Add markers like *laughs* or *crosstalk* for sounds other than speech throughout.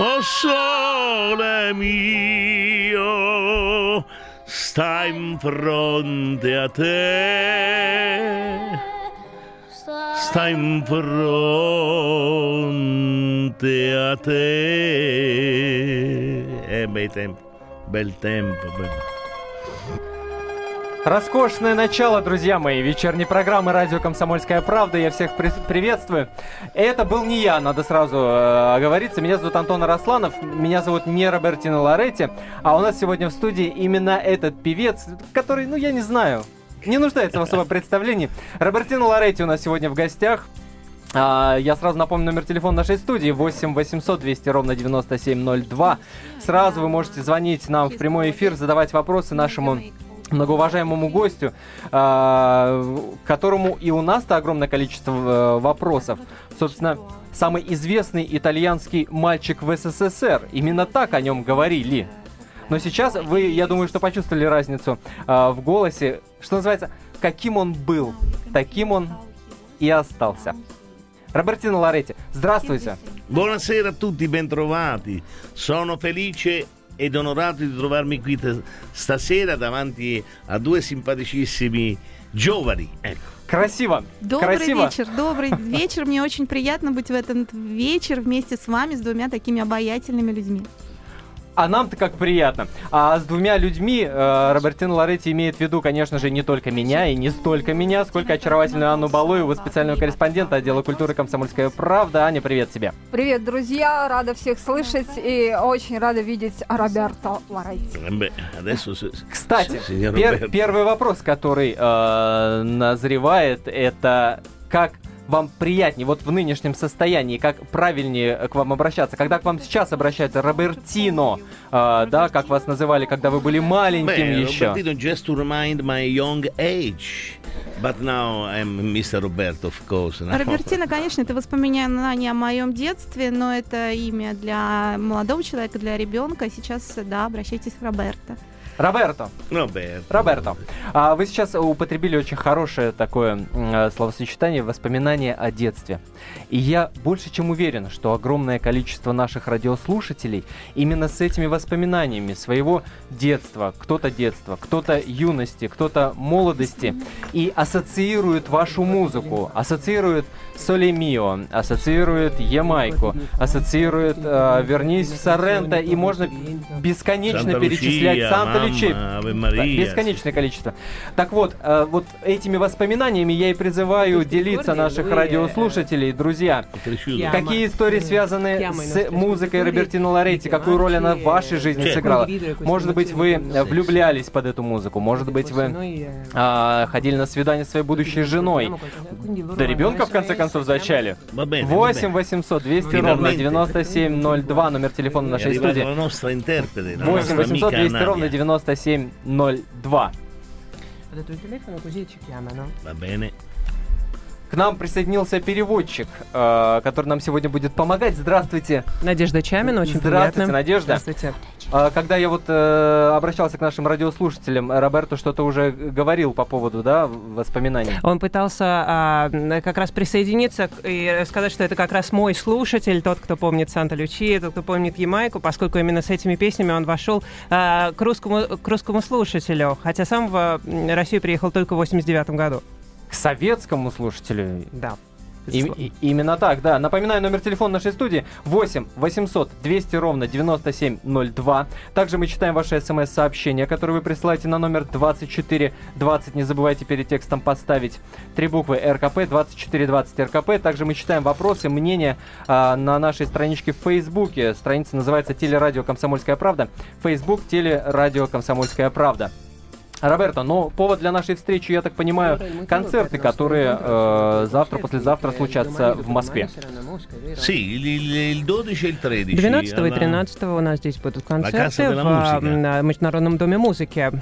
Oh sole mio, sta in fronte a te. Sta in fronte a te. Eh, bei tempo, bel tempo. Bel... Роскошное начало, друзья мои, вечерней программы «Радио Комсомольская правда». Я всех при- приветствую. Это был не я, надо сразу э, оговориться. Меня зовут Антон Арасланов, меня зовут не Робертино Лоретти. А у нас сегодня в студии именно этот певец, который, ну, я не знаю, не нуждается в особом представлении. Робертино Лоретти у нас сегодня в гостях. А, я сразу напомню номер телефона нашей студии 8 800 200 ровно 9702. Сразу вы можете звонить нам в прямой эфир, задавать вопросы нашему многоуважаемому гостю, а, которому и у нас-то огромное количество э, вопросов. Собственно, самый известный итальянский мальчик в СССР. Именно так о нем говорили. Но сейчас вы, я думаю, что почувствовали разницу а, в голосе. Что называется, каким он был, таким он и остался. Робертино Лоретти, здравствуйте. Buonasera a tutti, bentrovati. Sono felice ed onorato di trovarmi qui t- stasera davanti a due simpaticissimi giovani. Ecco. Красиво. Добрый Красиво. вечер, добрый *laughs* вечер. Мне очень приятно быть в этот вечер вместе с вами, с двумя такими обаятельными людьми. А нам-то как приятно. А с двумя людьми э, Робертино Лоретти имеет в виду, конечно же, не только меня и не столько меня, сколько очаровательную Анну Балуеву, специального корреспондента отдела культуры «Комсомольская правда». Аня, привет тебе. Привет, друзья! Рада всех слышать и очень рада видеть Роберто Лоретти. Кстати, пер- первый вопрос, который э, назревает, это как вам приятнее вот в нынешнем состоянии, как правильнее к вам обращаться, когда к вам сейчас обращаются Робертино, э, да, как вас называли, когда вы были маленьким Beh, еще. Robertino, just to remind my young age. But now I'm Mr. Roberto, of course. now. Робертина, конечно, это воспоминание о моем детстве, но это имя для молодого человека, для ребенка. Сейчас, да, обращайтесь к Роберто. Роберто, Roberto. Роберто, а вы сейчас употребили очень хорошее такое э, словосочетание «воспоминания о детстве». И я больше чем уверен, что огромное количество наших радиослушателей именно с этими воспоминаниями своего детства, кто-то детства, кто-то юности, кто-то молодости, и ассоциирует вашу музыку, ассоциирует Соле Мио, ассоциирует Ямайку, ассоциирует э, «Вернись в Соренто», и можно бесконечно Санта-Лучия, перечислять Санта-Лючия. Да, Бесконечное количество. Так вот, э, вот этими воспоминаниями я и призываю делиться наших радиослушателей, друзья. Какие истории связаны с музыкой Робертино Лоретти? Какую роль она в вашей жизни Честно. сыграла? Может быть, вы э, влюблялись под эту музыку? Может быть, вы а, ходили на свидание со своей будущей женой? До ребенка, в конце концов, Va bene, va 8 bene. 800 200 ровно Finalmente. 9702, номер телефона нашей студии. la nostra interprete, la 8 nostra 800 amica 200 ровно Nadia. 9702. Ho dato il telefono così ci chiamano. Va bene. К нам присоединился переводчик, э, который нам сегодня будет помогать. Здравствуйте. Надежда Чамина, очень Здравствуйте, приятно. Надежда. Здравствуйте. А, Когда я вот э, обращался к нашим радиослушателям, Роберто что-то уже говорил по поводу, да, воспоминаний. Он пытался м, как раз присоединиться и сказать, что это как раз мой слушатель, тот, кто помнит Санта-Лючия, тот, кто помнит Ямайку, поскольку именно с этими песнями он вошел а, к, русскому, к русскому слушателю, хотя сам в Россию приехал только в 89 году. К советскому слушателю. Да. И- и- именно так, да. Напоминаю, номер телефона нашей студии 8 800 200 ровно 9702. Также мы читаем ваши смс-сообщения, которые вы присылаете на номер 2420. Не забывайте перед текстом поставить три буквы РКП, 2420 РКП. Также мы читаем вопросы, мнения а, на нашей страничке в Фейсбуке. Страница называется «Телерадио Комсомольская правда». Фейсбук «Телерадио Комсомольская правда». Роберто, но повод для нашей встречи, я так понимаю, концерты, которые э, завтра, послезавтра случатся в Москве. Sì, il, il- il 12 e il 13. 12 и alla- 13 у нас здесь будут концерты в Международном доме музыки.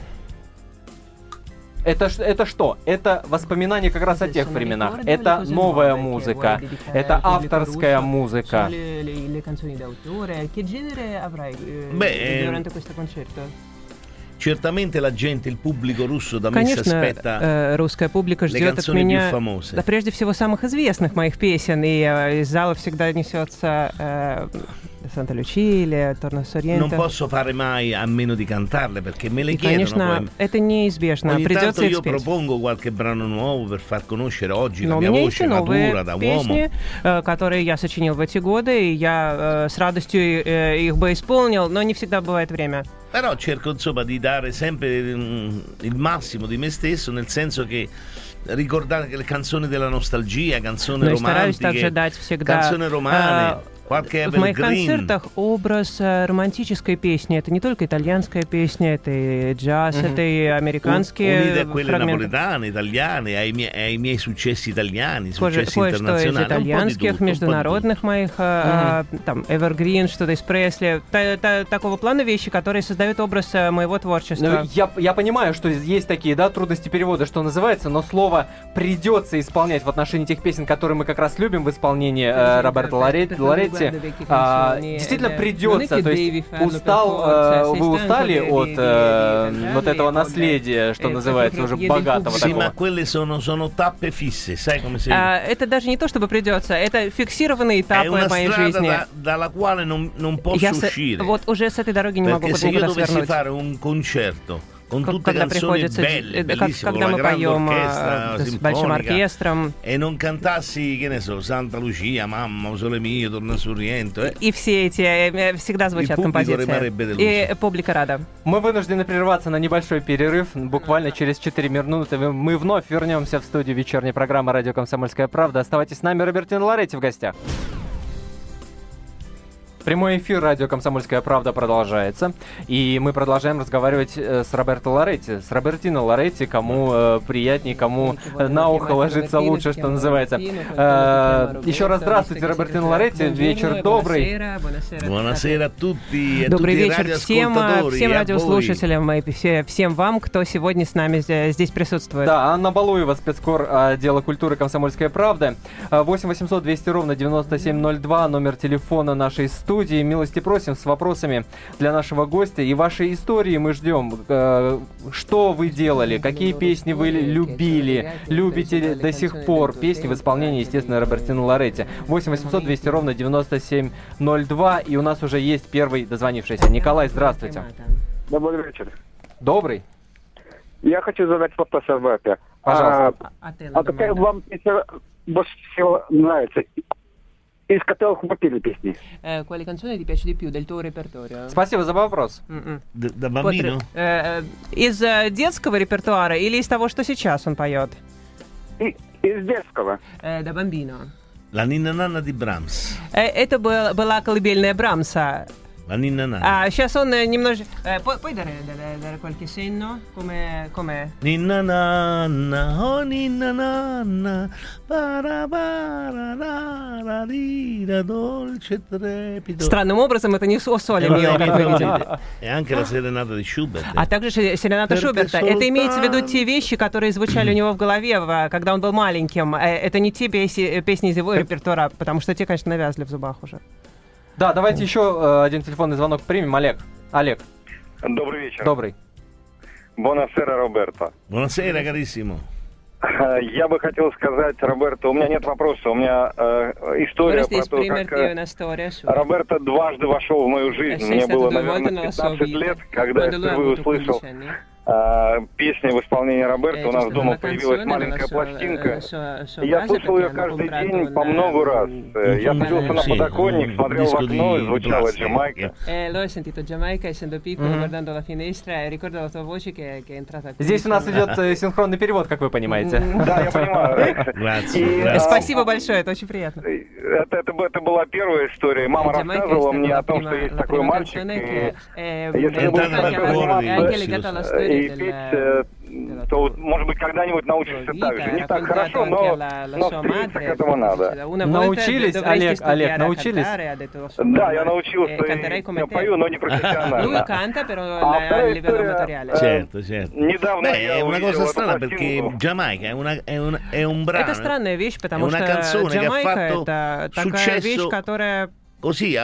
Это, это что? Это воспоминания как раз о тех временах. Это новая музыка. Это авторская музыка. Beh, questo concerto? Certamente la gente, il pubblico russo da me si Конечно, aspetta э, русская публика ждет от меня, да, прежде всего, самых известных моих песен, и э, из зала всегда несется э, Санта Лючи или Торнос Non Ориента. posso fare mai a meno di cantarle perché me le И, chiedono конечно, poi. это неизбежно. Ogni tanto Придется их io спеть. propongo qualche brano nuovo per far conoscere oggi Но la у mia меня voce есть и новые matura da uomo. песни, э, которые я сочинил в эти годы, и я э, с радостью э, их бы исполнил, но не всегда бывает время. Però cerco insomma di dare sempre mm, il massimo di me stesso, nel senso che ricordare che le canzoni della nostalgia, canzoni Но и стараюсь также romantiche, дать всегда canzoni romane, э, qualche В моих концертах образ э, романтической песни. Это не только итальянская песня, это и джаз, это и американские фрагменты. italiane, ai miei, ai miei successi italiani, Кое- successi из internazionali, di итальянских, международных моих, э, э, там, Evergreen, что-то из Пресли, та- та- такого плана вещи, которые создают образ моего творчества. Ну, я, я понимаю, что есть такие, да, трудности перевода, что называется, но слово придется исполнять в отношении тех песен, которые мы как раз любим в исполнении э, Роберта Лоре- Лоретти. а, действительно придется, то есть устал, э, вы устали от э, вот этого наследия, что называется, уже богатого такого. А, это даже не то, чтобы придется, это фиксированные этапы моей жизни. Я вот уже с этой дороги не могу никуда свернуть. Con Как- tutte Когда canzoni приходится, belle, э, как- bellissime, когда con мы la grande поем orchestra э, с большим оркестром, e non cantassi, che ne so, Santa Lucia, Mamma, Sole Mio, Torna sul Riento, eh, и все эти э, всегда звучат И композиции. И публика рада. Мы вынуждены прерваться на небольшой перерыв. Буквально через 4 минуты мы вновь вернемся в студию вечерней программы «Радио Комсомольская правда». Оставайтесь с нами, Робертин Лоретти в гостях. Прямой эфир радио «Комсомольская правда» продолжается. И мы продолжаем разговаривать э, с Роберто Лоретти. С Робертино Лоретти, кому э, приятнее, кому э, на ухо ложится лучше, что называется. Э, еще раз здравствуйте, Робертино Лоретти. Вечер добрый. Добрый вечер всем, э, всем радиослушателям и все- всем вам, кто сегодня с нами здесь присутствует. Да, Анна Балуева, спецкор а, отдела культуры «Комсомольская правда». А, 8 800 200 ровно 9702, номер телефона нашей студии. Милости просим с вопросами для нашего гостя. И ваши истории мы ждем. Э, Что вы делали? Какие песни вы любили? Любите до сих пор? Песни в исполнении, естественно, Робертино Лоретти. 8 800 200 ровно 9702. И у нас уже есть первый дозвонившийся. Николай, здравствуйте. Добрый вечер. Добрый. Я хочу задать вопрос Альберте. Пожалуйста. А, а какая вам песня больше всего нравится? Из которых вы пели песни? Quali canzoni ti piace di più del tuo repertorio? Спасибо за вопрос. М-м. Da bambino? Э, э, Из э, детского репертуара или из того, что сейчас он поет? И- из детского. Да бомбино. La ninna nanna di Brahms. Это был- была колыбельная Брамса. La ninna nanna. А сейчас он немножко... Puoi dare, dare, dare qualche senno? Come, com'è? Ninna nanna, oh ninna nanna, para para ra ra ri, ra, dolce trepido. Странным образом это не о Eh, vabbè. E anche la serenata di Schubert. А также Серената Шуберта. Это имеется в виду те вещи, которые звучали у него в голове, когда он был маленьким. Э, Это не те песни из его репертуара, потому что те, конечно, навязли в зубах уже. Да, давайте еще э, один телефонный звонок примем. Олег. Олег, Добрый вечер. добрый. Бонасера, Роберто. Buonasera carissimo. Я бы хотел сказать, Роберто, у меня нет вопроса, у меня э, история про то, как э, Роберто дважды вошел в мою жизнь. Мне было, наверное, 15 лет, когда я впервые услышал э, песни в исполнении Роберто. У нас дома появилась маленькая пластинка. Я слушал ее каждый день по много раз. Э, Я садился на подоконник, смотрел в окно, звучала. Джамайка. Eh, Mhm. e. Здесь у нас идет э, синхронный перевод, как вы понимаете. Да, я понимаю. Э, а, Спасибо большое, это очень приятно. Это, была первая история. Мама рассказывала мне о том, что есть такой мальчик, Если и петь, э, то, может быть, когда-нибудь научишься так же. Не так хорошо, но, но стремиться к этому надо. Научились, Олег, Олег, научились? Да, я научился, E я пою, но не профессионально. Ah, eh, Certo, certo. Недавно Beh, я è una увидел cosa эту strana perché пластинку. Giamaica è, una- è un, è un brano Это странная вещь, потому una что canzone che ha Джамайка fatto это такая successo вещь, которая così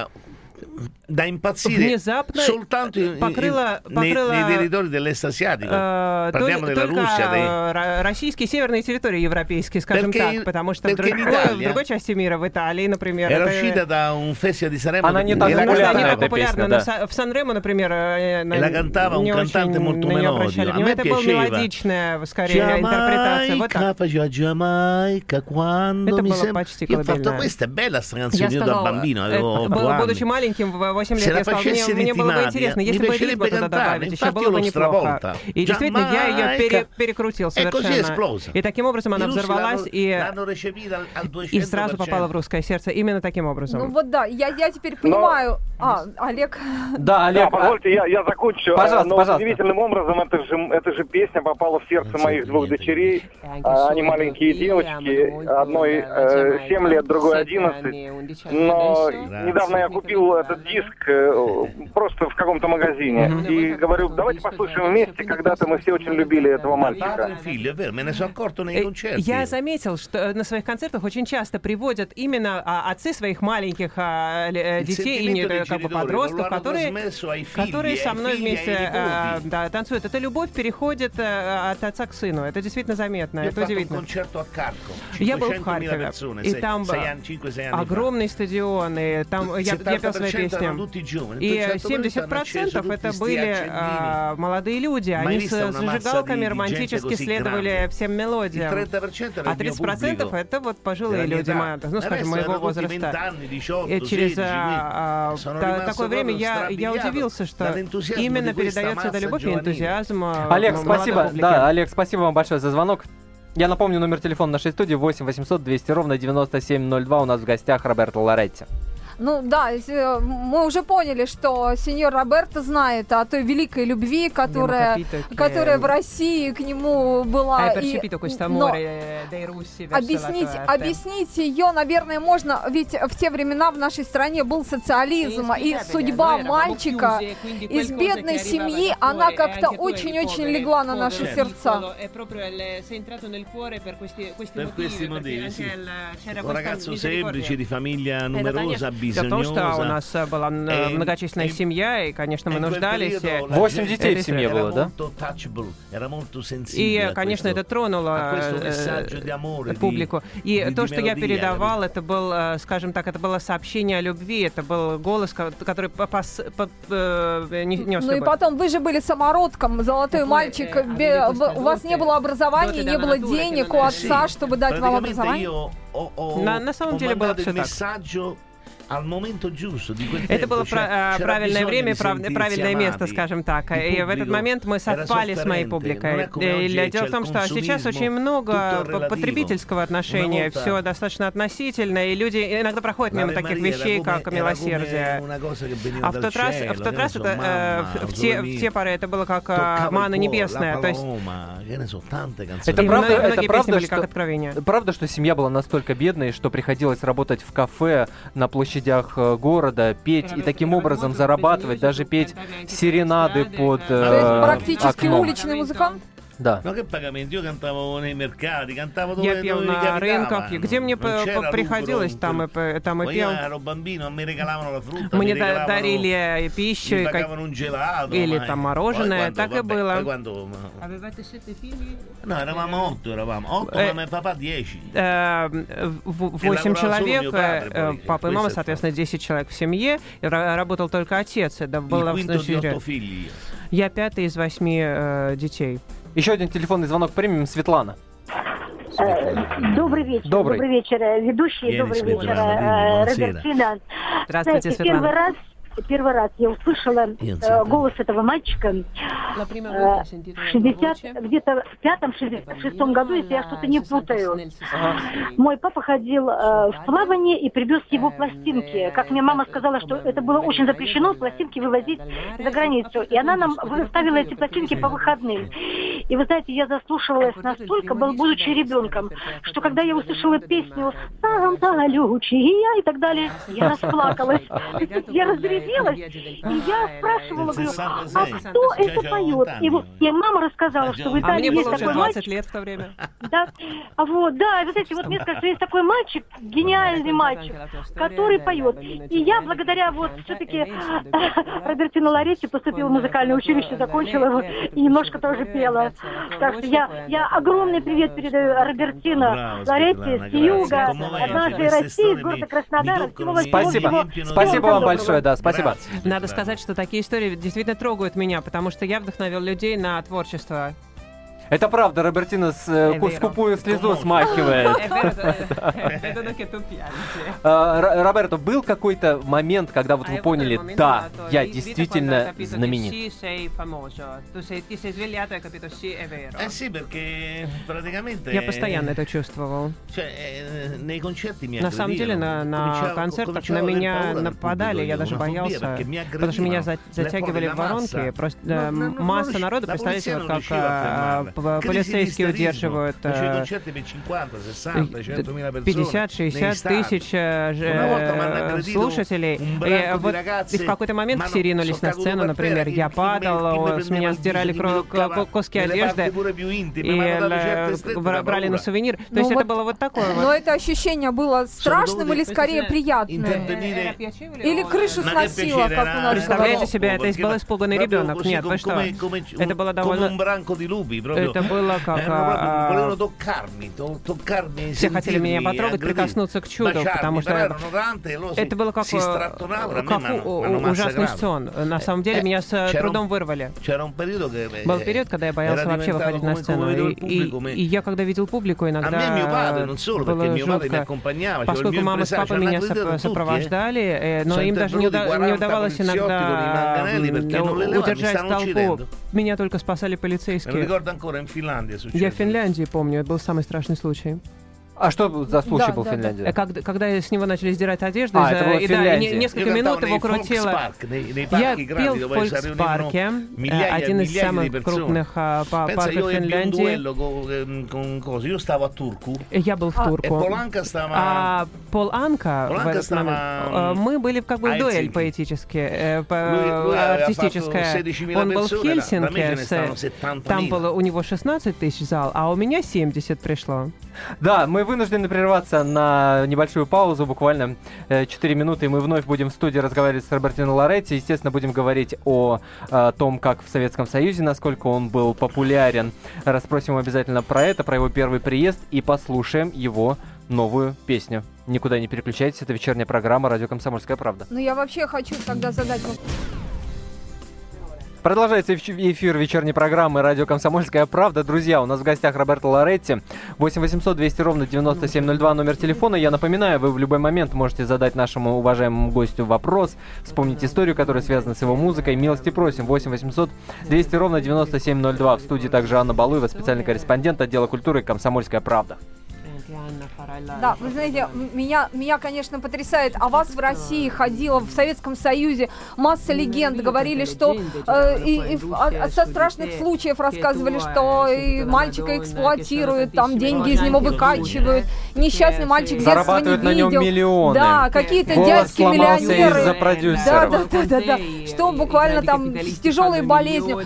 da impazzire внезапно soltanto in, покрыла, in, покрыла nei, nei territori dell'est asiatico. э, Parliamo только, della только Russia, dei... э, российские северные территории европейские, скажем Perché- так, потому что в perché in другой, в Italia другой части мира, в Италии, например, Era это- uscita da un festival di Sanremo Она не e так la Потому что популярна, они cantava- эта популярны песня, на да. Са- в Сан-Ремо, например, э, на- E la cantava un не cantante очень molto на неё melodico. обращали A me внимание. Это была piaceva. мелодичная, скорее, интерпретация. Вот Giamaica, так. faceva Giamaica quando Это mi было sembra... почти Io ho fatto колыбельная. questa è bella sta Я canzone io da сказала, bambino, это avevo было, 8 будучи anni. маленьким, в 8 Se лет, я сказала, мне, мне было бы интересно, если бы piacerebbe ритм туда добавить, еще было бы неплохо. И действительно, я ее пере- перекрутил совершенно. И таким образом она взорвалась и, 200%. и сразу попала в русское сердце именно таким Ну образом. вот да, я, я теперь понимаю. А, Олег. Да, Да, Олег, а- позвольте, я, я закончу. Пожалуйста, Но пожалуйста. удивительным образом эта же, эта же песня попала в сердце моих двух дочерей. А, Они маленькие девочки, одной э, 7 лет, другой 11. Но недавно я купил этот диск э, просто в каком-то магазине. И говорю, давайте послушаем вместе, когда-то мы все очень любили этого мальчика. Э. Я заметил, что на своих концертах очень часто приводят именно а, отцы своих маленьких а, э, детей и как бы подростков, которые, которые со мной вместе а, да, танцуют. Эта любовь переходит э, от отца к сыну. Это действительно заметно, это удивительно. Я был в 500.000 Харькове, и там sei был anni- 5-6 anni fa. огромный стадион, и там я, я пел свои 70% И poi 70% hanno acceso 70% tutti это были а, молодые люди. Они с зажигалками романтически следовали всем мелодиям. 30% era А il mio 30% pubblico. это вот пожилые люди, ну, скажем, моего erano tutti 20 возраста. anni, 18, И через 16, а, а, такое время я, я удивился, что именно передается эта любовь и энтузиазм а, Олег, спасибо. Да, Олег, спасибо вам большое за звонок. Я напомню, номер телефона нашей студии 8 800 200 ровно 9702. У нас в гостях Роберто Лоретти. Ну да, э, мы уже поняли, что сеньор Роберто знает о той великой любви, которая, Abbiamo capito che- которая в России к нему была. И- но verso Объяснить, объяснить ее, наверное, можно, ведь в те времена в нашей стране был социализм, и судьба мальчика из бедной семьи, она как-то очень-очень легла на наши сердца. Per questi motivi, sì. Un ragazzo semplice, di famiglia numerosa, Том, что у нас э, была Э, многочисленная семья, и, конечно, мы нуждались. э, Восемь детей в семье было, да? И, конечно, это тронуло di- публику. И то, что я передавал, это был, скажем так, это было сообщение о любви, это был голос, ко- который нес Ну и потом, вы же были самородком, золотой мальчик, у вас не было образования, не было денег у отца, чтобы дать вам образование. На- самом деле было всё так. Al momento giusto di quel Это было э, c'era правильное время, прав- правильное место, скажем так. И в этот момент мы совпали с моей публикой. Э, oggi Дело в том, что сейчас очень много потребительского отношения, все достаточно относительно, и люди иногда проходят мимо таких вещей, как милосердие. А в тот раз, в тот раз это э, в, те, в те поры это было как э, мана небесная. То есть. Это и правда- это правда, что- как откровение. Правда, что семья была настолько бедной, что приходилось работать в кафе на площадях э, города, петь и таким образом зарабатывать, даже петь серенады под э, практически окном. уличный музыкант. Да. Ma che pagamenti? Io cantavo nei mercati, cantavo dove, Я пел dove на рынках, и где мне приходилось, там и, там и пел. Мне дарили пищу, как- или там мороженое, так и было. No, eravamo otto, eravamo otto, Eh, ma mio papà dieci. Э, в- И Восемь человек, э, папа и мама, соответственно, 10 человек в семье. Работал только отец. Это было в. Я пятый из восьми э, детей. Еще один телефонный звонок примем. Светлана. Э, Добрый вечер. Добрый. вечер, э, ведущие. Еле добрый вечер, э. Робертина. Здравствуйте, Знаете, первый Светлана. раз, первый раз я услышала э, голос этого мальчика. Э, в 60, где-то в пятом, 66 году, если я что-то не путаю. Мой папа ходил э, в плавание и привез его пластинки. Как мне мама сказала, что это было очень запрещено, пластинки вывозить за границу. И она нам выставила эти пластинки по выходным. И вы знаете, я заслушивалась настолько, был, будучи ребенком, что когда я услышала песню «Санта Лючия» и так далее, я расплакалась. Я разревелась, и я спрашивала, говорю, а кто это поет? И, вот, и мама рассказала, что в Италии а есть такой мальчик. лет в то время. Да, а вот, да, и вот эти вот мне сказали, что есть такой мальчик, гениальный мальчик, который поет. И я благодаря вот все-таки *laughs* Робертино Лоретти поступила в музыкальное училище, закончила его и немножко тоже пела. Так что я, я огромный привет передаю Робертино Лоретти с юга, однажды России, из города Краснодара. Спасибо. Спасибо вам большое, да, спасибо. Надо сказать, что такие истории действительно трогают меня, потому что я вдохновил людей на творчество. Это правда, Робертина с, э, скупую слезу смахивает. *laughs* *laughs* А, Роберто, был какой-то момент, когда вот вы поняли, да, я действительно знаменит? Я постоянно это чувствовал. На самом деле, на, на концертах на меня нападали, я даже боялся, потому что меня затягивали в воронки. Просто масса народа, представляете, как полицейские удерживают 50-60 тысяч э, слушателей. И, вот, и в какой-то момент все ринулись на сцену, например, я падал, с меня сдирали куски одежды и брали на сувенир. То есть это было вот такое Но это ощущение было страшным или скорее приятным? Или крышу сносило, как у нас Представляете себе, это был испуганный ребенок. Нет, вы что? Это было довольно... Это было как... А, все хотели меня потрогать, прикоснуться к чуду, потому что это было как, как ужасный сон. На самом деле меня с трудом вырвали. Был период, когда я боялся вообще выходить на сцену. И, и, я, когда видел публику, иногда было жутко. Поскольку мама с папой меня сопровождали, но им даже не удавалось иногда удержать толпу. Меня только спасали полицейские. Я в Финляндии помню, это был самый страшный случай. А что за случай да, был да, в Финляндии? Да. Когда, когда с него начали сдирать одежду, а, это было и, да, и несколько минут его крутило. Я пел в Фолькспарке, э, один из самых крупных а, парков Финляндии. Я был в а, Турку. А Пол Анка в этот момент, э, мы были как бы в дуэль поэтически, э, артистическая. Он был в Хельсинки, там было у него 16 тысяч зал, а у меня 70 пришло. Да, мы вынуждены прерваться на небольшую паузу, буквально 4 э, минуты, и мы вновь будем в студии разговаривать с Робертино Лоретти. Естественно, будем говорить о, о э, том, как в Советском Союзе, насколько он был популярен. Расспросим обязательно про это, про его первый приезд, и послушаем его новую песню. Никуда не переключайтесь, это вечерняя программа «Радио Комсомольская правда». Ну, я вообще хочу тогда задать вопрос. Продолжается эфир вечерней программы «Радио Комсомольская правда». Друзья, у нас в гостях Роберто Лоретти. 8 800 200 ровно 9702 номер телефона. Я напоминаю, вы в любой момент можете задать нашему уважаемому гостю вопрос, вспомнить историю, которая связана с его музыкой. Милости просим. 8 800 200 ровно 9702. В студии также Анна Балуева, специальный корреспондент отдела культуры «Комсомольская правда». Да, вы знаете, меня, меня, конечно, потрясает. А вас в России ходила, в Советском Союзе масса легенд. Говорили, что э, и, и, а, со страшных случаев рассказывали, что и мальчика эксплуатируют, там деньги из него выкачивают. Несчастный мальчик детства не видел. на нем миллионы. Да, какие-то дядьки-миллионеры. Да, да, да, да, да. Что буквально там с тяжелой болезнью.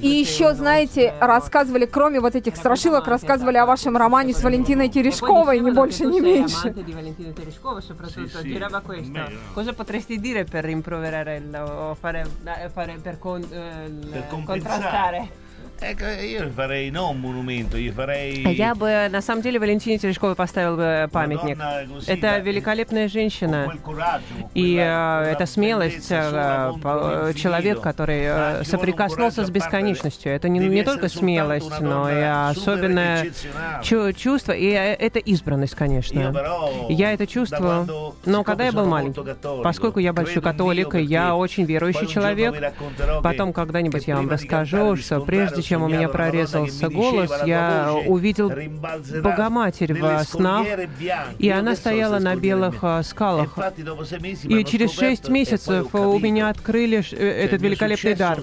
И еще, знаете, рассказывали, кроме вот этих страшилок, рассказывали о вашем романе с Валентиной Терешковой, не больше, не меньше. di Valentino Terescova soprattutto sì, girava questo. Cosa potresti dire per rimproverare o fare, fare per, con, eh, per contrastare? Я farei non monumento, io farei... Я бы, на самом деле, Валентине Терешковой поставил бы памятник. Это великолепная женщина. И э, это смелость, э, человек, который э, соприкоснулся с бесконечностью. Это не, не только смелость, но и особенное чу чувство. И это избранность, конечно. Я это чувствую. Но когда я был маленький, поскольку я большой католик, и я очень верующий человек, потом когда-нибудь я вам расскажу, что прежде чем чем у меня прорезался голос, я увидел Богоматерь в снах, и она стояла на белых а, скалах. И через шесть месяцев у меня открыли э, этот великолепный дар.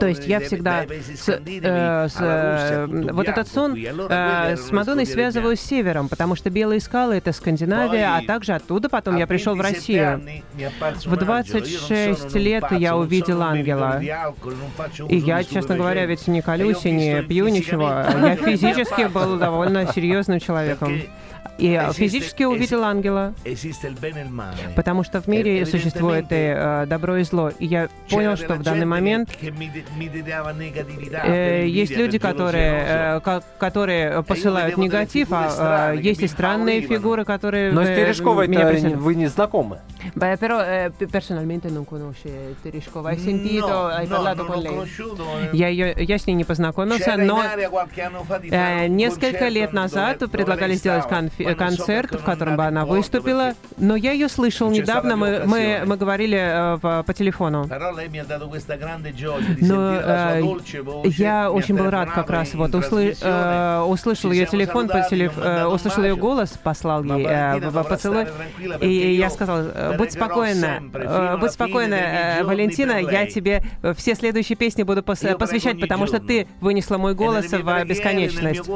То есть я всегда с, э, с, э, вот этот сон э, с Мадонной связываю с севером, потому что белые скалы — это Скандинавия, а также оттуда потом я пришел в Россию. В 26 лет я увидел ангела. И я, честно говоря, ведь не колюсь и не пью ничего. Я физически был довольно серьезным человеком. И физически увидел ангела, потому что в мире существует и э, добро и зло. И я понял, что в данный момент э, есть люди, которые, э, которые посылают негатив, а э, есть и странные фигуры, которые... Но с Терешковой вы не знакомы. Beh, però eh, personalmente non conosce Tereshkova. Hai sentito, no, hai no, parlato con lei? Я, ее, я с ней не познакомился, но э, несколько лет назад предлагали сделать конфи- концерт, в котором бы она выступила, но я ее слышал недавно, мы, мы, мы говорили э, в, по телефону. Но э, я очень был рад как раз, вот усл- э, услышал ее телефон, по телеф- э, услышал ее голос, послал ей э, поцелуй, и я сказал, э, будь спокойна, э, будь спокойна, э, Валентина, я тебе все следующие песни буду пос- посвящать, потому что ты вынесла мой голос в бесконечность.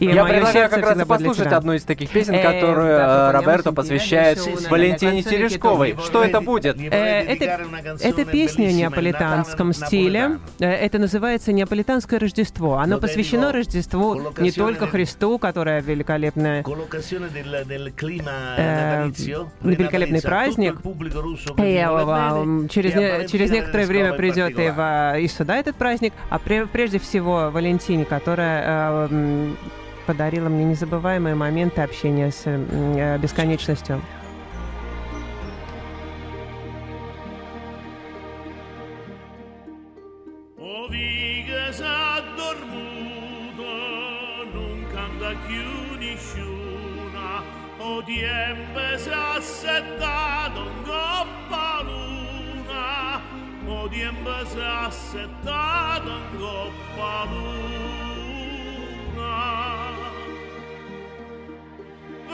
И я предлагаю как раз послушать одну из таких песен, которую э, Роберто посвящает Валентине Терешковой. Что это будет? Это, это песня в неаполитанском стиле. Это называется «Неаполитанское Рождество». Оно посвящено Рождеству не только Христу, которое великолепное, э, великолепный праздник. Через, через некоторое время придет и, сюда этот праздник, а прежде всего Валентине, которая э, подарила мне незабываемые моменты общения с э, бесконечностью. tiempo si è assettato un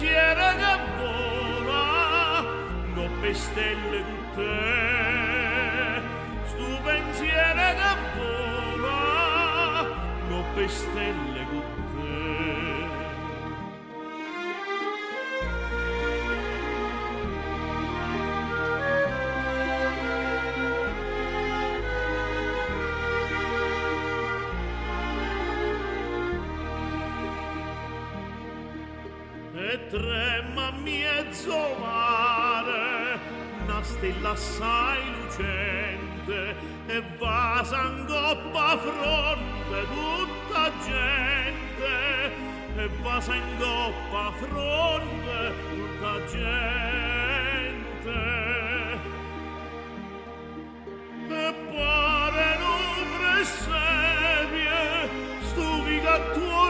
pensiero che vola, coppe stelle tutte, sto pensiero che vola, coppe stelle e trema mezzo mare, una stella assai lucente, e va s'angoppa fronte tutta gente, e va s'angoppa fronte tutta gente. E pare non presepie, stuvica attorno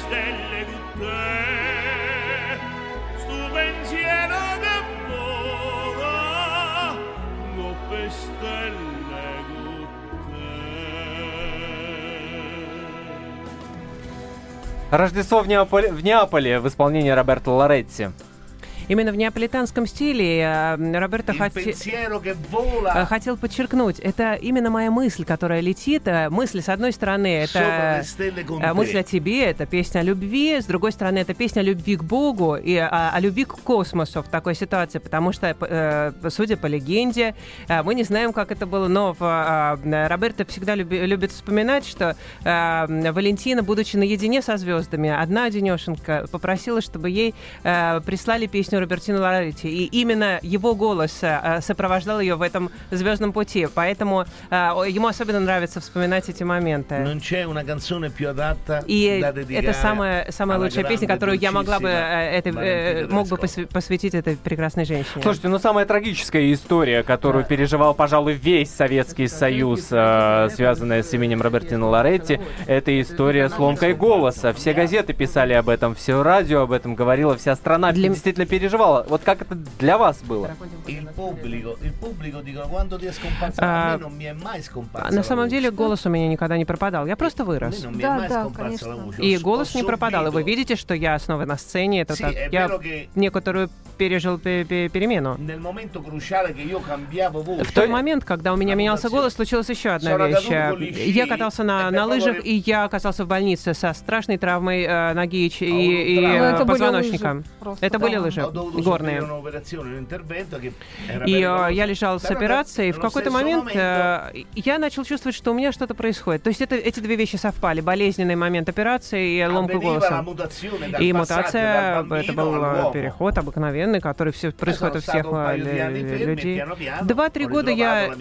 stelle di te stu pensiero devora goppe stelle di te Рождество в Неаполе, в Неаполе в исполнении Роберто Лоретти. Именно в неаполитанском стиле э, Роберто хоте... Э, хотел подчеркнуть, это именно моя мысль, которая летит. Э, мысль, с одной стороны, это мысль о тебе, это песня о любви, с другой стороны, это песня о любви к Богу и о, о любви к космосу в такой ситуации, потому что, судя по легенде, мы не знаем, как это было, но Роберто всегда люби, любит вспоминать, что Валентина, будучи наедине со звездами, одна одинешенка попросила, чтобы ей прислали песню песню Робертино Лорелити. И именно его голос э, сопровождал ее в этом звездном пути. Поэтому э, ему особенно нравится вспоминать эти моменты. И это самая, самая лучшая песня, которую я могла бы, э, это, мог бы посвятить этой прекрасной женщине. Слушайте, ну самая трагическая история, которую переживал, пожалуй, весь Советский Союз, связанная с именем Робертино Лоретти, это история с ломкой голоса. Все газеты писали об этом, все радио об этом говорило, вся страна Для... действительно переживала переживала. Вот как это для вас было? А, на самом деле голос у меня никогда не пропадал. Я просто вырос. Да, да, конечно. И голос не пропадал. И вы видите, что я снова на сцене. Это так. Я некоторую пережил перемену. В тот момент, когда у меня менялся голос, случилась еще одна вещь. Я катался на, на лыжах, и я оказался в больнице со страшной травмой э, ноги и, и, и э, позвоночника. Это были лыжи горные. И э, я лежал с операцией, и в какой-то момент э, я начал чувствовать, что у меня что-то происходит. То есть это, эти две вещи совпали. Болезненный момент операции и ломка голоса. И мутация, это был э, переход обыкновенный, который все, происходит у всех э, людей. Два-три года я,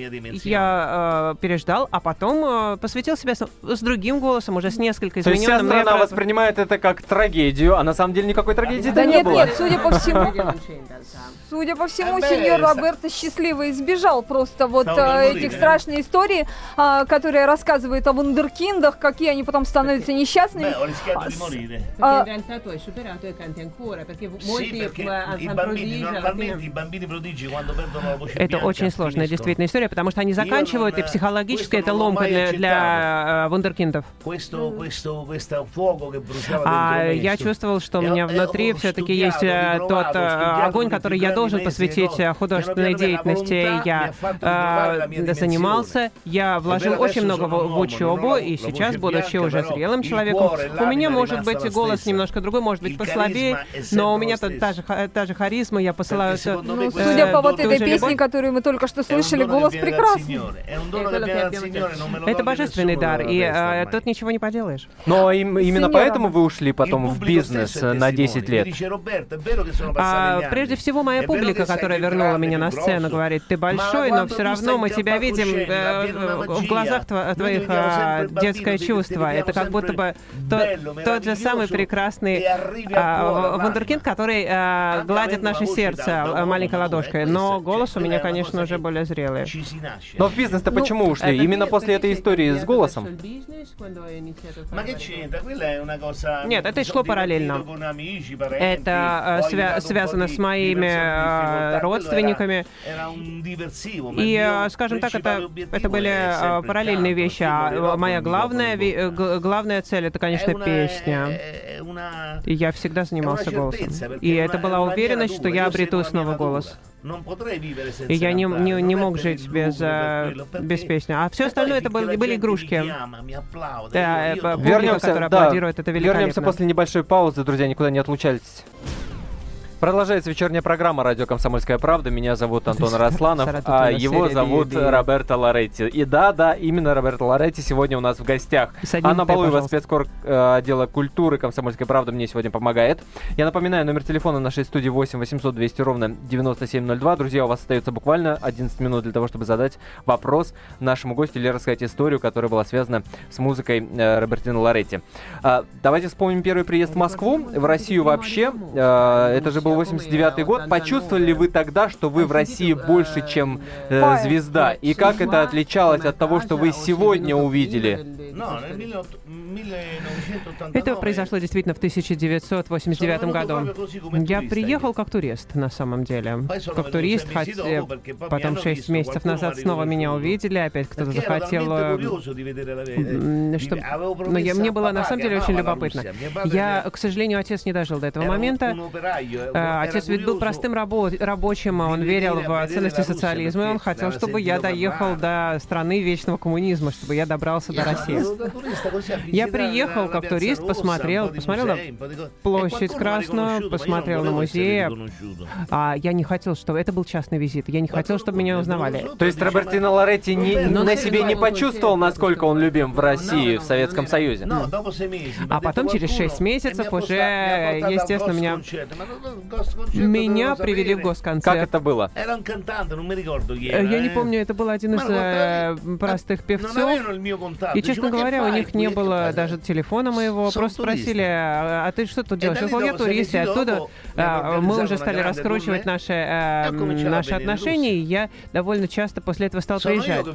я э, переждал, а потом э, посвятил себя с, с другим голосом, уже с несколько измененным. То есть вся страна воспринимает это как трагедию, а на самом деле никакой трагедии да не нет, было. Нет, судя по всему, commedia non c'è in realtà. Судя по всему, сеньор Роберто счастливо избежал просто вот э, этих страшных историй, э, которые рассказывают о вундеркиндах, какие они потом становятся несчастными. А, это очень сложная действительно история, потому что они заканчивают, и психологически это ломка для, для э, вундеркиндов. А я чувствовал, что у меня внутри все-таки есть э, тот огонь, который я должен посвятить э, художественной деятельности. Я э, занимался, я вложил очень много в, в учебу, и сейчас, будучи уже зрелым человеком, у меня может быть голос немножко другой, может быть послабее, но у меня та, та, же, та же харизма, я посылаю... Ну, э, судя по вот этой песне, которую мы только что слышали, голос прекрасный. Это божественный дар, и э, тут ничего не поделаешь. Но им, именно поэтому вы ушли потом в бизнес на 10 лет. А, прежде всего, моя публика, которая вернула меня на сцену, говорит, ты большой, но все равно мы тебя видим э, в глазах твоих э, детское чувство. Это как будто бы то, тот же самый прекрасный э, вундеркинд, который э, гладит наше сердце маленькой ладошкой. Но голос у меня, конечно, уже более зрелый. Но в бизнес-то ну, почему ушли? Именно после этой истории с голосом? Нет, это шло параллельно. Это свя связано с моими родственниками. И, э, скажем так, это, это были э, параллельные вещи. А моя главная, главная цель — это, конечно, песня. И я всегда занимался голосом. И это была уверенность, что я обрету снова голос. И я не, не, не мог жить без, без песни. А все остальное это были, были игрушки. Да, вернемся, да, это Вернемся после небольшой паузы, друзья, никуда не отлучайтесь. Продолжается вечерняя программа «Радио Комсомольская правда». Меня зовут Антон Росланов, а его зовут Роберто Лоретти. И да, да, именно Роберто Лоретти сегодня у нас в гостях. Анна Балуева, спецкор э, отдела культуры Комсомольской правды, мне сегодня помогает. Я напоминаю, номер телефона нашей студии 8 800 200 ровно 9702. Друзья, у вас остается буквально 11 минут для того, чтобы задать вопрос нашему гостю или рассказать историю, которая была связана с музыкой э, Робертино Лоретти. Э, давайте вспомним первый приезд в Москву, в Россию вообще. Э, это же был был 89 год. Почувствовали ли вы тогда, что вы в России больше, чем э, звезда? И как это отличалось от того, что вы сегодня увидели? Это произошло действительно в 1989 году. Я приехал как турист, на самом деле. Как турист, хотя потом 6 месяцев назад снова меня увидели, опять кто-то захотел... Чтобы... Но я, мне было на самом деле очень любопытно. Я, к сожалению, отец не дожил до этого момента. Э, отец ведь был простым рабо рабочим, а он верил в ценности социализма, и он хотел, чтобы я доехал до страны вечного коммунизма, чтобы я добрался до России. Я приехал как турист, посмотрел, посмотрел на площадь Красную, посмотрел на музей. А я не хотел, чтобы... Это был частный визит. Я не хотел, чтобы меня узнавали. То есть Робертино Лоретти не, Но на себе не почувствовал, насколько он любим в России, в Советском Союзе? А потом через шесть месяцев уже, естественно, меня... Меня привели в госконцерт. Как это было? Я не помню, это был один из э, простых певцов. И, честно говоря, у них не было даже телефона моего. Просто спросили, а, а ты что тут делаешь? Я сказал, я турист, и оттуда мы уже стали раскручивать наши, а, наши отношения, и я довольно часто после этого стал приезжать.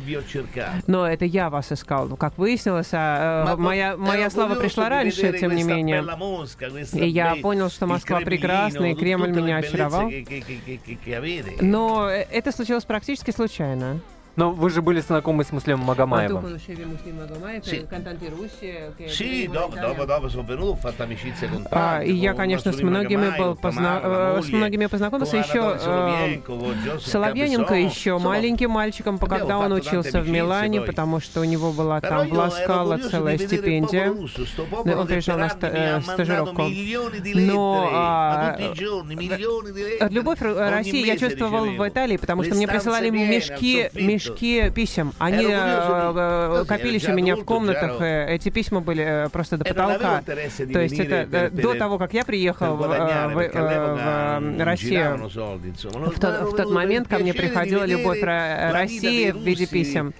Но это я вас искал. Ну, как выяснилось, а, моя, моя слава пришла раньше, тем не менее. И я понял, что Москва прекрасна, и Кремль меня очаровал. Но э, это случилось практически случайно. Но вы же были знакомы с Муслимом Магомаевым. А, И я, конечно, с многими был позна... Э, с многими познакомился еще э, Соловьяненко еще маленьким мальчиком, когда он учился в Милане, потому что у него была там в Ласкало целая стипендия. Он приезжал на стажировку. Но а, любовь России я чувствовал в Италии, потому что мне присылали мешки, мешки мешки писем. Они э, копились у меня в комнатах. Э, эти письма были э, просто до потолка. То есть это до того, как я приехал в, Россию. В тот, в тот момент ко мне приходила любовь России в виде писем.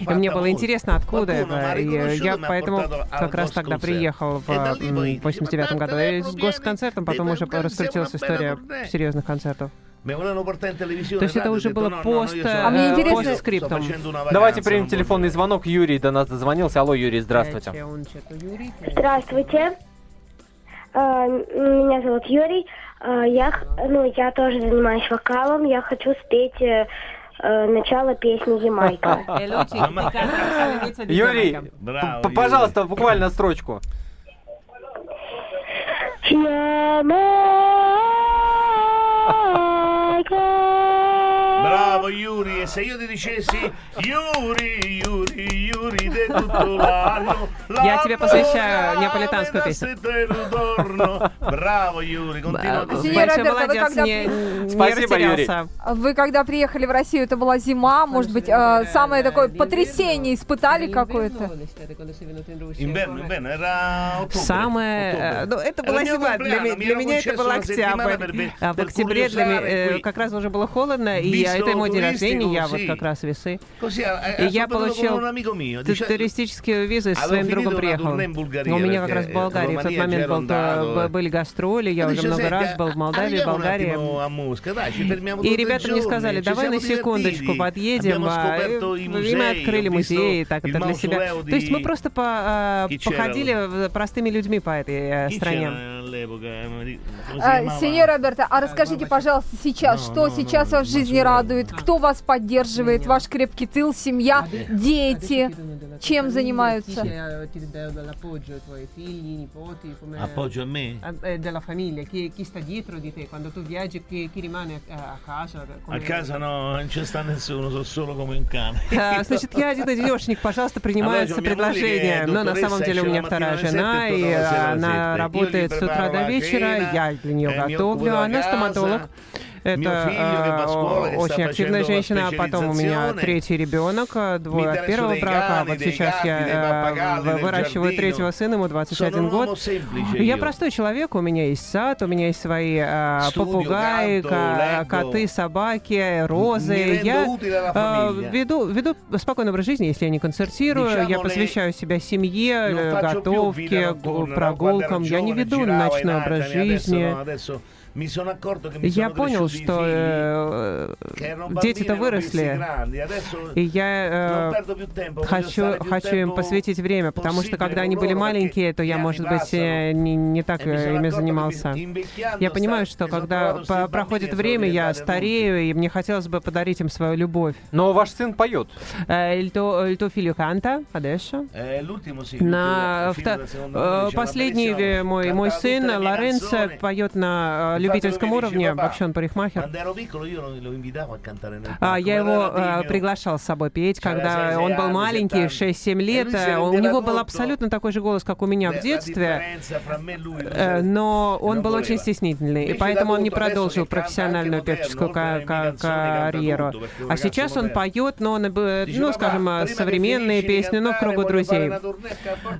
И мне было интересно, откуда это. И я поэтому как раз тогда приехал в 89 году. И с госконцертом потом уже раскрутилась история серьезных концертов. То есть это уже было пост, а мне интересно, скриптом. Давайте примем телефонный звонок. Юрий до нас дозвонился. Алло, Юрий, здравствуйте. Здравствуйте. А, меня зовут Юрий. А, я, ну, я тоже занимаюсь вокалом. Я хочу спеть э, э, начало песни Ямайка. *laughs* Юрий, пожалуйста, буквально строчку. Ямайка. Bravo Yuri, e se io ti dicessi Yuri, Yuri, Yuri, de tutto l'anno Я тебе посвящаю неаполитанскую песню. Браво, Юрий, молодец, не, Спасибо, Юрий. Вы когда приехали в Россию, это была зима, может быть, э, самое такое потрясение испытали какое-то? Самое... Ну, это была зима, для, для меня это был октябрь. А в октябре для меня э, как раз уже было холодно, и это мой день рождения, я вот как раз весы. И я получил туристические визы, со своим другом приехал. У меня как раз в Болгарии в тот момент были гастроли, я уже много раз был в Молдавии, Болгарии. И ребята мне сказали, давай на секундочку подъедем, а, и мы открыли музей, так это для себя. То есть мы просто а, походили простыми людьми по этой стране. Сеньор Роберто, а расскажите, пожалуйста, сейчас, что сейчас вас в жизни радует? Кто вас поддерживает? Ваш крепкий тыл, семья, дети? Чем занимаются? Appoggio a me? Della famiglia, chi, chi sta dietro di te? Quando tu viaggi, chi, chi rimane a, a casa? A casa no, non c'è sta nessuno, sono solo come un cane. Значит, я один-одинешник, пожалуйста, принимаются предложения. Но на самом деле у меня вторая жена, и она работает с утра до вечера, я для нее готовлю, она стоматолог. Это э, очень активная женщина. А потом у меня третий ребенок, э, двое от первого брака. Вот сейчас я э, выращиваю третьего сына, ему 21 год. Я простой человек, у меня есть сад, у меня есть свои э, попугаи, коты, собаки, розы. Я э, веду, веду спокойный образ жизни, если я не концертирую. Я посвящаю себя семье, готовке, прогулкам. Я не веду ночной образ жизни. Я понял, что э, дети-то выросли, и я э, хочу, хочу им посвятить время, потому что когда они были маленькие, то я, может быть, э, не, не так э, ими занимался. Я понимаю, что когда проходит время, я старею, и мне хотелось бы подарить им свою любовь. Но ваш сын поет. Tuo figlio canta adesso? На последний мой, мой сын Лоренцо поет на любительском уровне, вообще он парикмахер. А, я его э, приглашал с собой петь, когда он был маленький, 6-7 лет. У него был абсолютно такой же голос, как у меня в детстве, э, но он был очень стеснительный, и поэтому он не продолжил профессиональную певческую карьеру. А сейчас он поет, но, он, ну, скажем, современные песни, но в кругу друзей.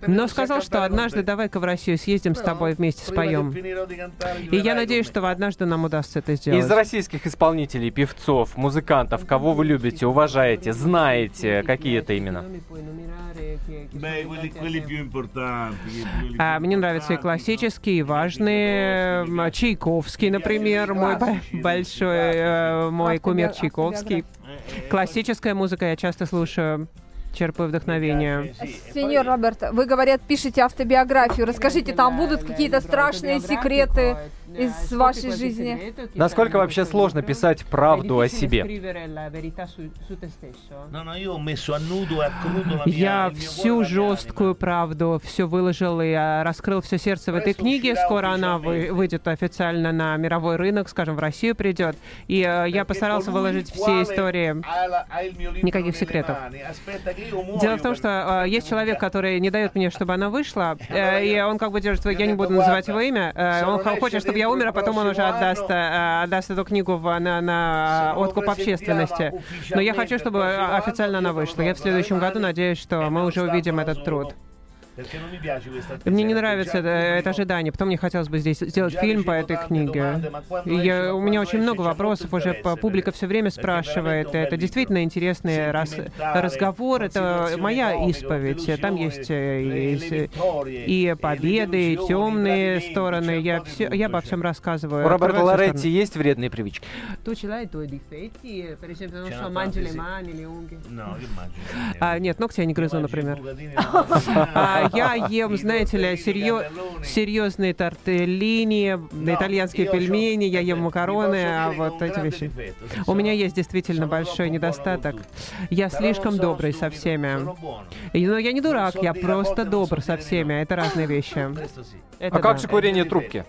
Но сказал, что однажды давай-ка в Россию съездим с тобой вместе споем. И я надеюсь, что однажды нам удастся это сделать. Из российских исполнителей, певцов, музыкантов, кого вы любите, уважаете, знаете, какие это имена? А, мне нравятся и классические, и важные. Чайковский, например, мой большой, э, мой кумир Чайковский. Классическая музыка я часто слушаю черпаю вдохновение. Сеньор Роберт, вы, говорят, пишете автобиографию. Расскажите, там будут какие-то страшные секреты? Из вашей жизни. Насколько вообще сложно писать правду о себе? Я всю жесткую правду, все выложил и раскрыл все сердце в этой книге. Скоро она выйдет официально на мировой рынок, скажем, в Россию придет. И э, я постарался выложить все истории. Никаких секретов. Дело в том, что э, есть человек, который не дает мне, чтобы она вышла, э, и он как бы держит, я не буду называть его имя, он хочет, чтобы я умер, а потом он уже отдаст, э, отдаст эту книгу в, на, на откуп общественности. Но я хочу, чтобы официально она вышла. Я в следующем году надеюсь, что мы уже увидим этот труд. Мне не нравится это, это ожидание. Потом мне хотелось бы здесь сделать фильм по этой книге. Я, у меня очень много вопросов уже. Публика все время спрашивает. Это действительно интересный раз, разговор. Это моя исповедь. Там есть и, и победы, и темные стороны. Я, все, я обо всем рассказываю. У Роберта Лоретти есть вредные привычки? А, нет, ногти я не грызу, например. *laughs* А, я ем, знаете ли, серьез, серьезные тортеллини, итальянские пельмени, я ем макароны, а вот эти вещи. У меня есть действительно большой недостаток. Я слишком добрый со всеми. Но я не дурак, я просто добр со всеми. Это разные вещи. Это а да. как же курение трубки?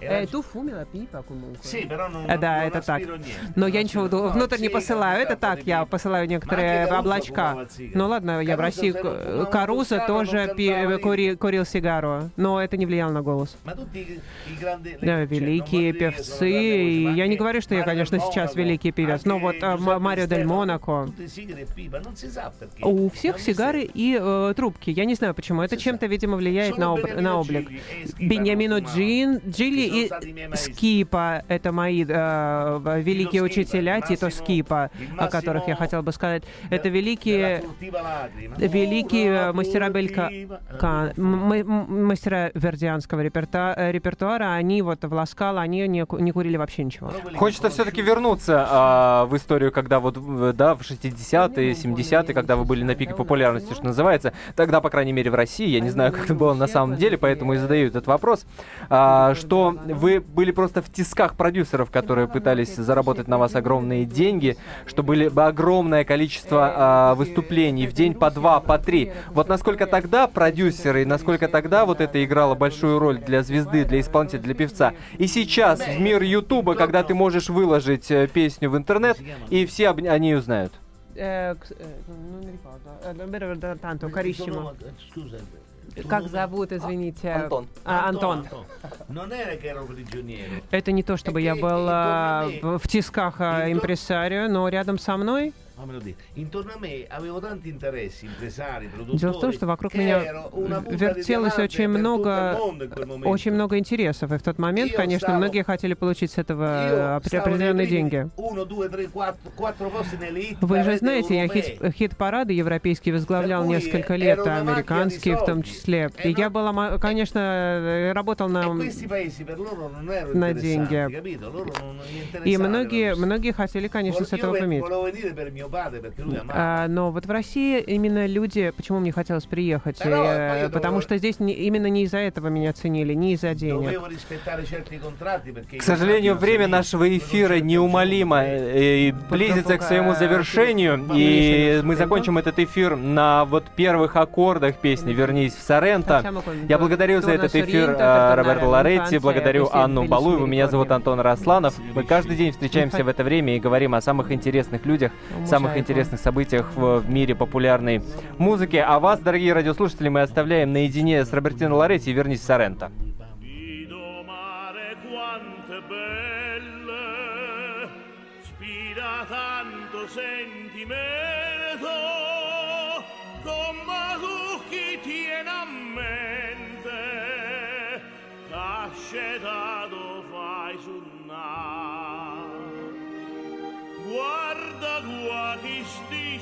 Э, tu fumi la pipa comunque. Sì, però non, да, это так. Но я ничего внутрь не посылаю. Это так, я посылаю некоторые облачка. Ну ладно, я в России Каруса тоже курил, курил сигару, но это не влияло на голос. Да, великие певцы. Я не говорю, что я, конечно, сейчас великий певец, но вот э, Марио Дель Монако. У всех сигары и э, трубки. Я не знаю почему. Это чем-то, видимо, влияет на, об, на облик. Беньямино Джин, Джили и Скипа — это мои э, великие учителя, Тито Скипа, о которых я хотел бы сказать. Это великие, великие мастера Белька, мастера вердианского репертуара, репертуара. Они вот в Ласкало, они не, не курили вообще ничего. Хочется все-таки вернуться а, в историю, когда вот, да, в 60-е, 70-е, когда вы были на пике популярности, что называется. Тогда, по крайней мере, в России, я не знаю, как это было на самом деле, поэтому и задаю этот вопрос, а, что вы были просто в тисках продюсеров, которые пытались заработать на вас огромные деньги, что были бы огромное количество э, выступлений в день по два, по три. Вот насколько тогда продюсеры, насколько тогда вот это играло большую роль для звезды, для исполнителя, для певца. И сейчас в мир Ютуба, когда ты можешь выложить э, песню в интернет, и все об, о ней узнают. Э, как зовут, извините? Антон. А, Антон. Это не то, чтобы я был а, в тисках а, импресарио, но рядом со мной Дело в том, что вокруг меня вертелось очень много, очень много интересов. И в тот момент, конечно, многие хотели получить с этого определенные деньги. Вы же знаете, я хит, хит-парады европейские возглавлял несколько лет, американские в том числе. И я была, конечно, работал на, на деньги. И многие, многие хотели, конечно, с этого поиметь. А, но вот в России именно люди, почему мне хотелось приехать, э, потому что здесь не, именно не из-за этого меня ценили, не из-за денег. К сожалению, время нашего эфира неумолимо э, и близится к своему завершению, и мы закончим этот эфир на вот первых аккордах песни «Вернись в Соренто». Я благодарю за этот эфир э, Роберто Лоретти, благодарю Анну Балуеву, меня зовут Антон Росланов. Мы каждый день встречаемся в это время и говорим о самых интересных людях, самых интересных событиях в, в мире популярной музыки. А вас, дорогие радиослушатели, мы оставляем наедине с Робертино Лоретти и «Вернись в Соренто». sentimento come tu chi tiene a mente cascetato fai suonare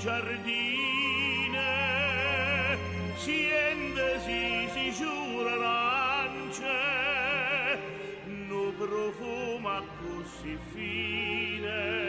sti giardine sientesi si giura arance no profuma così fine